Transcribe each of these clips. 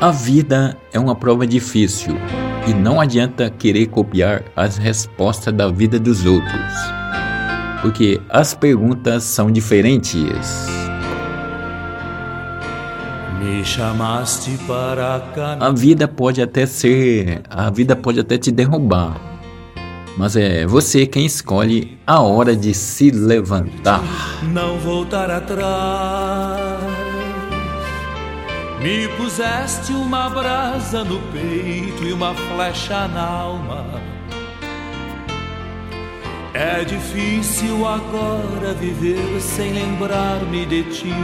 A vida é uma prova difícil e não adianta querer copiar as respostas da vida dos outros, porque as perguntas são diferentes. Me chamaste para. A vida pode até ser, a vida pode até te derrubar, mas é você quem escolhe a hora de se levantar. Não voltar atrás. Me puseste uma brasa no peito e uma flecha na alma. É difícil agora viver sem lembrar-me de ti.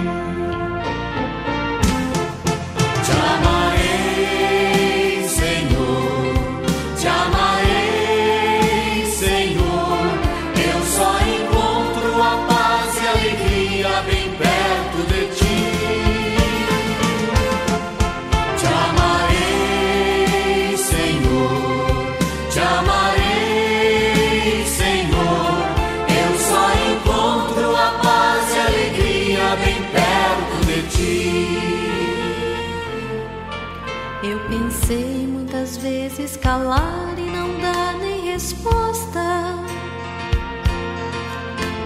Pensei muitas vezes calar e não dar nem resposta.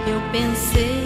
Eu pensei